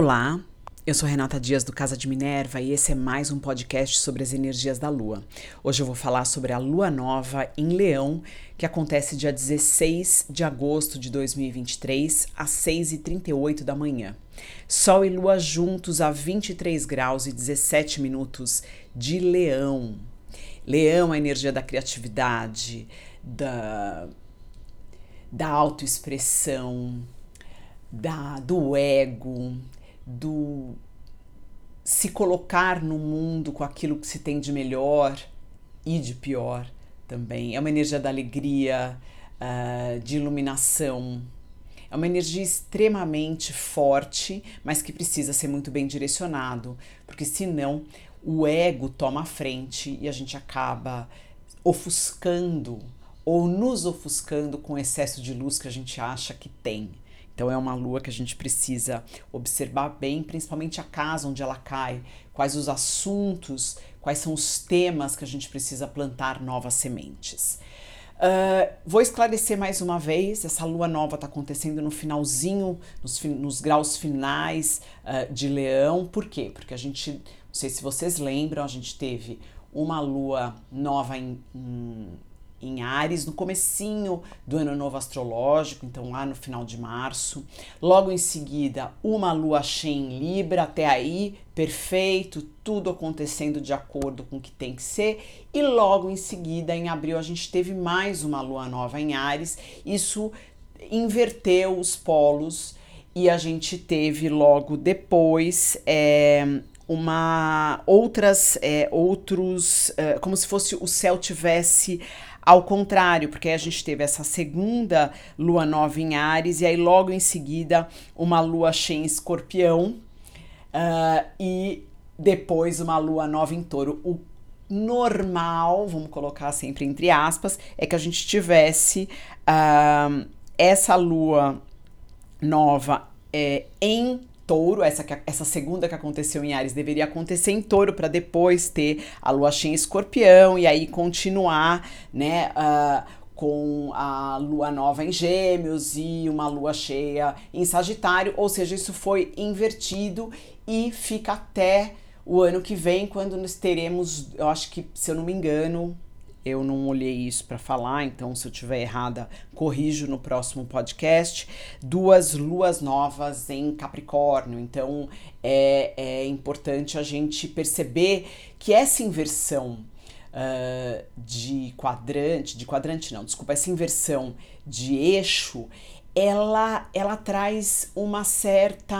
Olá, eu sou Renata Dias do Casa de Minerva e esse é mais um podcast sobre as energias da Lua. Hoje eu vou falar sobre a Lua Nova em Leão, que acontece dia 16 de agosto de 2023, às 6h38 da manhã. Sol e Lua juntos a 23 graus e 17 minutos de Leão. Leão, a energia da criatividade, da, da autoexpressão, da, do ego, do se colocar no mundo com aquilo que se tem de melhor e de pior também. É uma energia da alegria, uh, de iluminação. É uma energia extremamente forte, mas que precisa ser muito bem direcionado, porque senão o ego toma a frente e a gente acaba ofuscando ou nos ofuscando com o excesso de luz que a gente acha que tem. Então é uma lua que a gente precisa observar bem, principalmente a casa onde ela cai, quais os assuntos, quais são os temas que a gente precisa plantar novas sementes. Uh, vou esclarecer mais uma vez: essa lua nova está acontecendo no finalzinho, nos, nos graus finais uh, de Leão. Por quê? Porque a gente, não sei se vocês lembram, a gente teve uma lua nova em, em em Ares no comecinho do ano novo astrológico, então lá no final de março. Logo em seguida, uma lua cheia em Libra, até aí perfeito, tudo acontecendo de acordo com o que tem que ser. E logo em seguida, em abril, a gente teve mais uma lua nova em Ares. Isso inverteu os polos e a gente teve logo depois é, uma outras é, outros é, como se fosse o céu tivesse ao contrário, porque a gente teve essa segunda lua nova em Ares e aí logo em seguida uma lua cheia em Escorpião uh, e depois uma lua nova em Touro. O normal, vamos colocar sempre entre aspas, é que a gente tivesse uh, essa lua nova é, em touro, essa, essa segunda que aconteceu em Ares deveria acontecer em touro para depois ter a lua cheia em escorpião e aí continuar, né? Uh, com a lua nova em Gêmeos e uma lua cheia em Sagitário, ou seja, isso foi invertido e fica até o ano que vem, quando nós teremos, eu acho que, se eu não me engano, eu não olhei isso para falar, então se eu tiver errada, corrijo no próximo podcast. Duas luas novas em Capricórnio, então é, é importante a gente perceber que essa inversão uh, de quadrante, de quadrante não, desculpa, essa inversão de eixo ela, ela traz uma certa,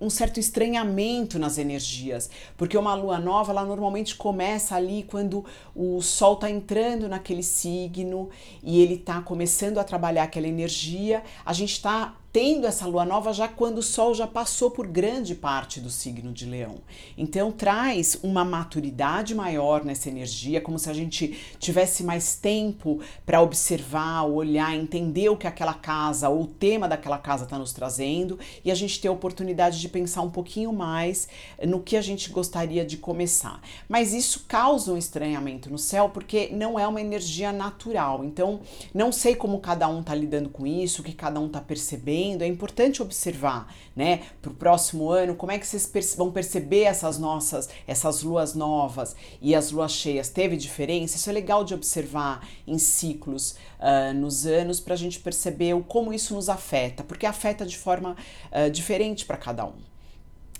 um certo estranhamento nas energias, porque uma lua nova, ela normalmente começa ali quando o sol está entrando naquele signo e ele está começando a trabalhar aquela energia, a gente está tendo essa lua nova já quando o Sol já passou por grande parte do signo de Leão. Então traz uma maturidade maior nessa energia, como se a gente tivesse mais tempo para observar, olhar, entender o que aquela casa ou o tema daquela casa está nos trazendo e a gente ter a oportunidade de pensar um pouquinho mais no que a gente gostaria de começar. Mas isso causa um estranhamento no céu porque não é uma energia natural. Então não sei como cada um está lidando com isso, o que cada um está percebendo é importante observar, né, para o próximo ano, como é que vocês vão perceber essas nossas, essas luas novas e as luas cheias. Teve diferença? Isso é legal de observar em ciclos uh, nos anos para a gente perceber o, como isso nos afeta, porque afeta de forma uh, diferente para cada um.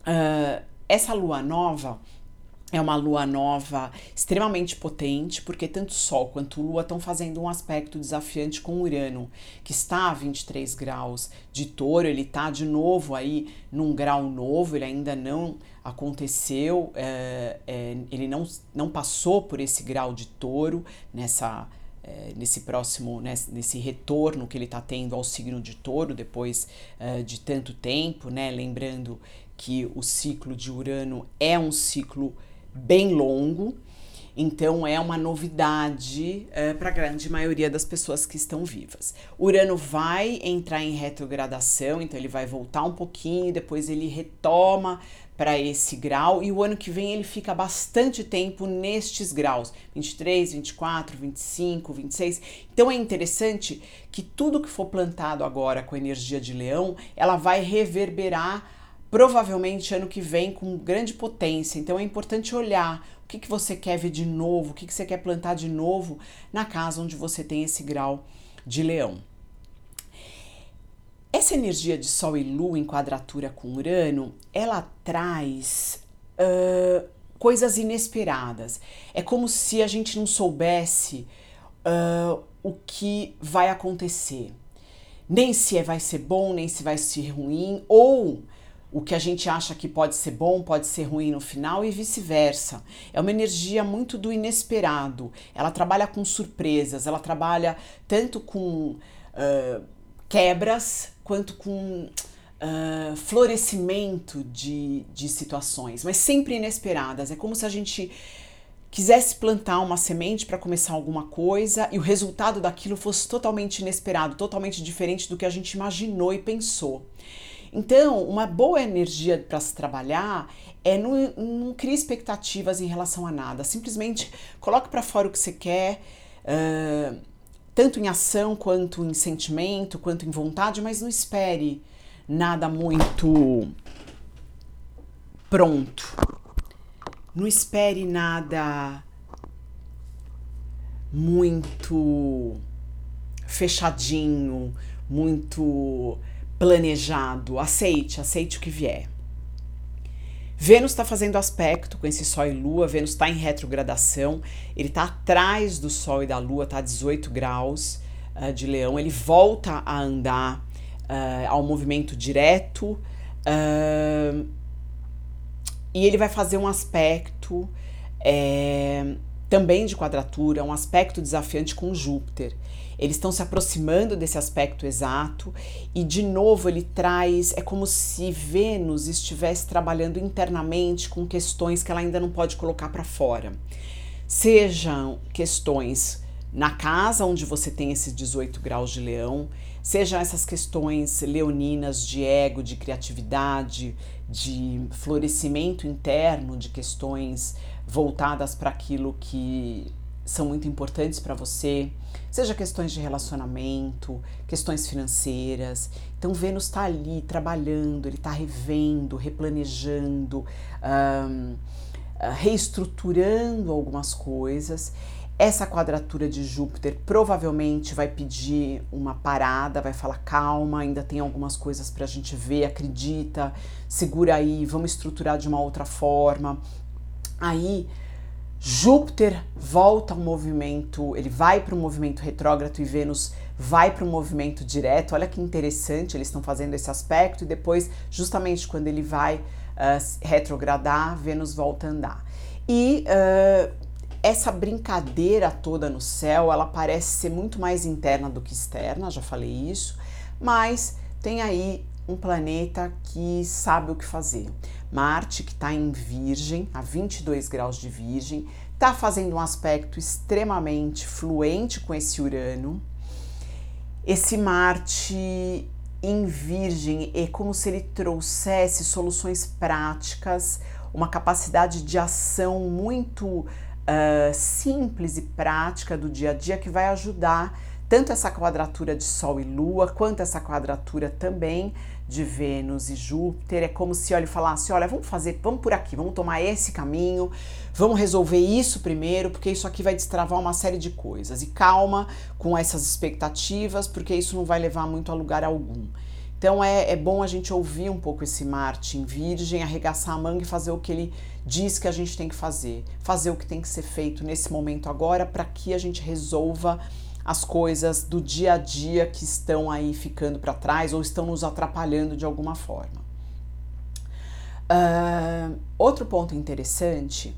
Uh, essa lua nova é uma lua nova extremamente potente, porque tanto Sol quanto Lua estão fazendo um aspecto desafiante com Urano, que está a 23 graus de touro, ele está de novo aí num grau novo, ele ainda não aconteceu, é, é, ele não, não passou por esse grau de touro nessa. É, nesse próximo, nesse, retorno que ele está tendo ao signo de touro depois é, de tanto tempo, né? Lembrando que o ciclo de Urano é um ciclo bem longo, então é uma novidade é, para a grande maioria das pessoas que estão vivas. Urano vai entrar em retrogradação, então ele vai voltar um pouquinho, depois ele retoma para esse grau e o ano que vem ele fica bastante tempo nestes graus, 23, 24, 25, 26. Então é interessante que tudo que for plantado agora com a energia de leão, ela vai reverberar provavelmente ano que vem com grande potência. Então é importante olhar o que, que você quer ver de novo, o que, que você quer plantar de novo na casa onde você tem esse grau de leão. Essa energia de Sol e Lua em quadratura com Urano, ela traz uh, coisas inesperadas. É como se a gente não soubesse uh, o que vai acontecer. Nem se vai ser bom, nem se vai ser ruim, ou o que a gente acha que pode ser bom pode ser ruim no final e vice-versa. É uma energia muito do inesperado. Ela trabalha com surpresas, ela trabalha tanto com uh, quebras quanto com uh, florescimento de, de situações, mas sempre inesperadas. É como se a gente quisesse plantar uma semente para começar alguma coisa e o resultado daquilo fosse totalmente inesperado, totalmente diferente do que a gente imaginou e pensou. Então, uma boa energia para se trabalhar é não, não expectativas em relação a nada. Simplesmente coloque para fora o que você quer, uh, tanto em ação quanto em sentimento, quanto em vontade, mas não espere nada muito pronto. Não espere nada muito fechadinho, muito planejado. Aceite, aceite o que vier. Vênus está fazendo aspecto com esse Sol e Lua, Vênus está em retrogradação, ele está atrás do Sol e da Lua, está a 18 graus uh, de Leão, ele volta a andar uh, ao movimento direto uh, e ele vai fazer um aspecto é, também de quadratura, um aspecto desafiante com Júpiter. Eles estão se aproximando desse aspecto exato e de novo ele traz, é como se Vênus estivesse trabalhando internamente com questões que ela ainda não pode colocar para fora. Sejam questões na casa onde você tem esses 18 graus de leão, sejam essas questões leoninas de ego, de criatividade, de florescimento interno, de questões voltadas para aquilo que são muito importantes para você, seja questões de relacionamento, questões financeiras. Então, Vênus está ali trabalhando, ele está revendo, replanejando, um, ah, reestruturando algumas coisas. Essa quadratura de Júpiter provavelmente vai pedir uma parada, vai falar calma, ainda tem algumas coisas para a gente ver, acredita, segura aí, vamos estruturar de uma outra forma. Aí Júpiter volta ao movimento, ele vai para o movimento retrógrado e Vênus vai para o movimento direto. Olha que interessante, eles estão fazendo esse aspecto e depois, justamente quando ele vai uh, retrogradar, Vênus volta a andar. E uh, essa brincadeira toda no céu, ela parece ser muito mais interna do que externa, já falei isso, mas tem aí um planeta que sabe o que fazer. Marte, que está em Virgem, a 22 graus de Virgem, está fazendo um aspecto extremamente fluente com esse Urano. Esse Marte em Virgem é como se ele trouxesse soluções práticas, uma capacidade de ação muito uh, simples e prática do dia a dia que vai ajudar tanto essa quadratura de Sol e Lua, quanto essa quadratura também de Vênus e Júpiter. É como se ele falasse: olha, vamos fazer, vamos por aqui, vamos tomar esse caminho, vamos resolver isso primeiro, porque isso aqui vai destravar uma série de coisas. E calma com essas expectativas, porque isso não vai levar muito a lugar algum. Então é, é bom a gente ouvir um pouco esse Marte em Virgem, arregaçar a manga e fazer o que ele diz que a gente tem que fazer, fazer o que tem que ser feito nesse momento agora para que a gente resolva as coisas do dia a dia que estão aí ficando para trás ou estão nos atrapalhando de alguma forma. Uh, outro ponto interessante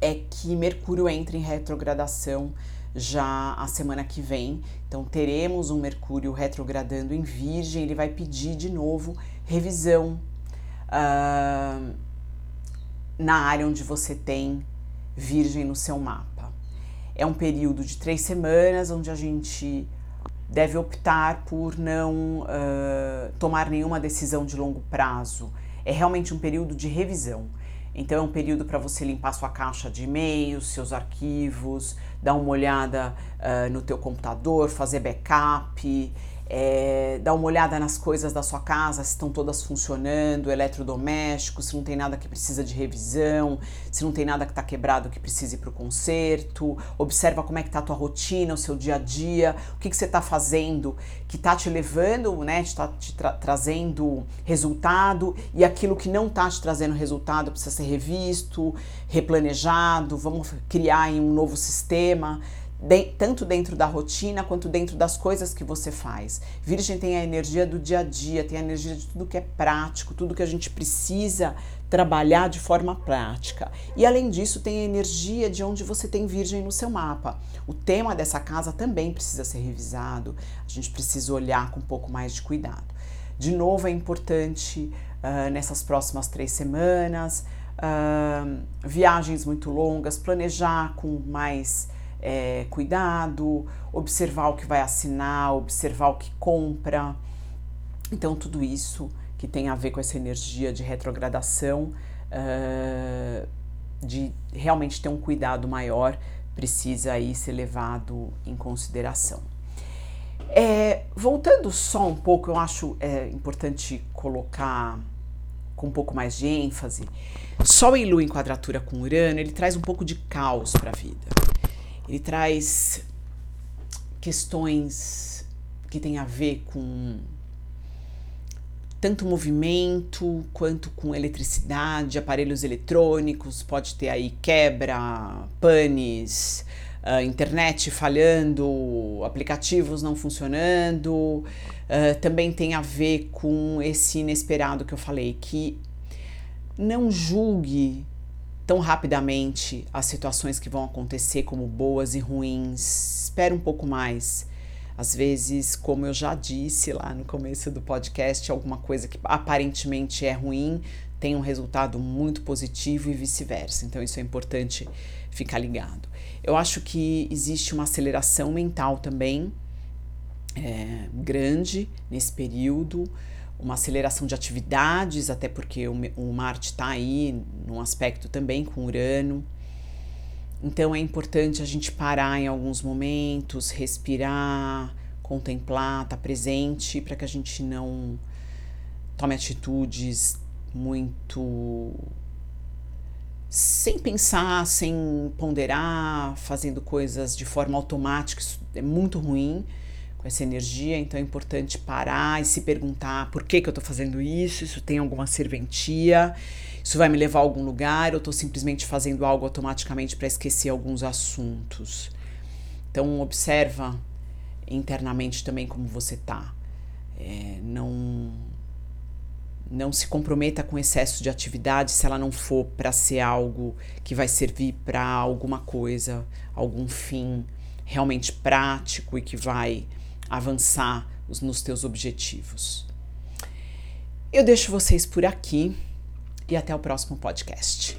é que Mercúrio entra em retrogradação já a semana que vem. Então teremos um Mercúrio retrogradando em Virgem. Ele vai pedir de novo revisão uh, na área onde você tem Virgem no seu mapa. É um período de três semanas onde a gente deve optar por não uh, tomar nenhuma decisão de longo prazo. É realmente um período de revisão. Então é um período para você limpar sua caixa de e-mails, seus arquivos, dar uma olhada uh, no teu computador, fazer backup. É, dá uma olhada nas coisas da sua casa, se estão todas funcionando, eletrodomésticos, se não tem nada que precisa de revisão, se não tem nada que está quebrado que precise para o conserto, observa como é que está a tua rotina, o seu dia a dia, o que, que você está fazendo que está te levando, né, está te tra trazendo resultado e aquilo que não está te trazendo resultado precisa ser revisto, replanejado, vamos criar um novo sistema de, tanto dentro da rotina quanto dentro das coisas que você faz. Virgem tem a energia do dia a dia, tem a energia de tudo que é prático, tudo que a gente precisa trabalhar de forma prática. E além disso, tem a energia de onde você tem Virgem no seu mapa. O tema dessa casa também precisa ser revisado, a gente precisa olhar com um pouco mais de cuidado. De novo, é importante uh, nessas próximas três semanas. Uh, viagens muito longas, planejar com mais é, cuidado, observar o que vai assinar, observar o que compra. Então, tudo isso que tem a ver com essa energia de retrogradação, uh, de realmente ter um cuidado maior, precisa aí ser levado em consideração. É, voltando só um pouco, eu acho é, importante colocar com um pouco mais de ênfase. Sol e Lua em quadratura com Urano, ele traz um pouco de caos para a vida. Ele traz questões que têm a ver com tanto movimento quanto com eletricidade, aparelhos eletrônicos, pode ter aí quebra, panes, uh, internet falhando, aplicativos não funcionando. Uh, também tem a ver com esse inesperado que eu falei, que não julgue tão rapidamente as situações que vão acontecer como boas e ruins. Espere um pouco mais. Às vezes, como eu já disse lá no começo do podcast, alguma coisa que aparentemente é ruim tem um resultado muito positivo e vice-versa. Então, isso é importante ficar ligado. Eu acho que existe uma aceleração mental também é, grande nesse período uma aceleração de atividades, até porque o, o Marte está aí num aspecto também com Urano. Então é importante a gente parar em alguns momentos, respirar, contemplar, estar tá presente para que a gente não tome atitudes muito sem pensar, sem ponderar, fazendo coisas de forma automática, isso é muito ruim com essa energia, então é importante parar e se perguntar por que, que eu estou fazendo isso, isso tem alguma serventia, isso vai me levar a algum lugar, ou estou simplesmente fazendo algo automaticamente para esquecer alguns assuntos. Então observa internamente também como você está. É, não não se comprometa com excesso de atividade se ela não for para ser algo que vai servir para alguma coisa, algum fim realmente prático e que vai avançar nos teus objetivos. Eu deixo vocês por aqui e até o próximo podcast.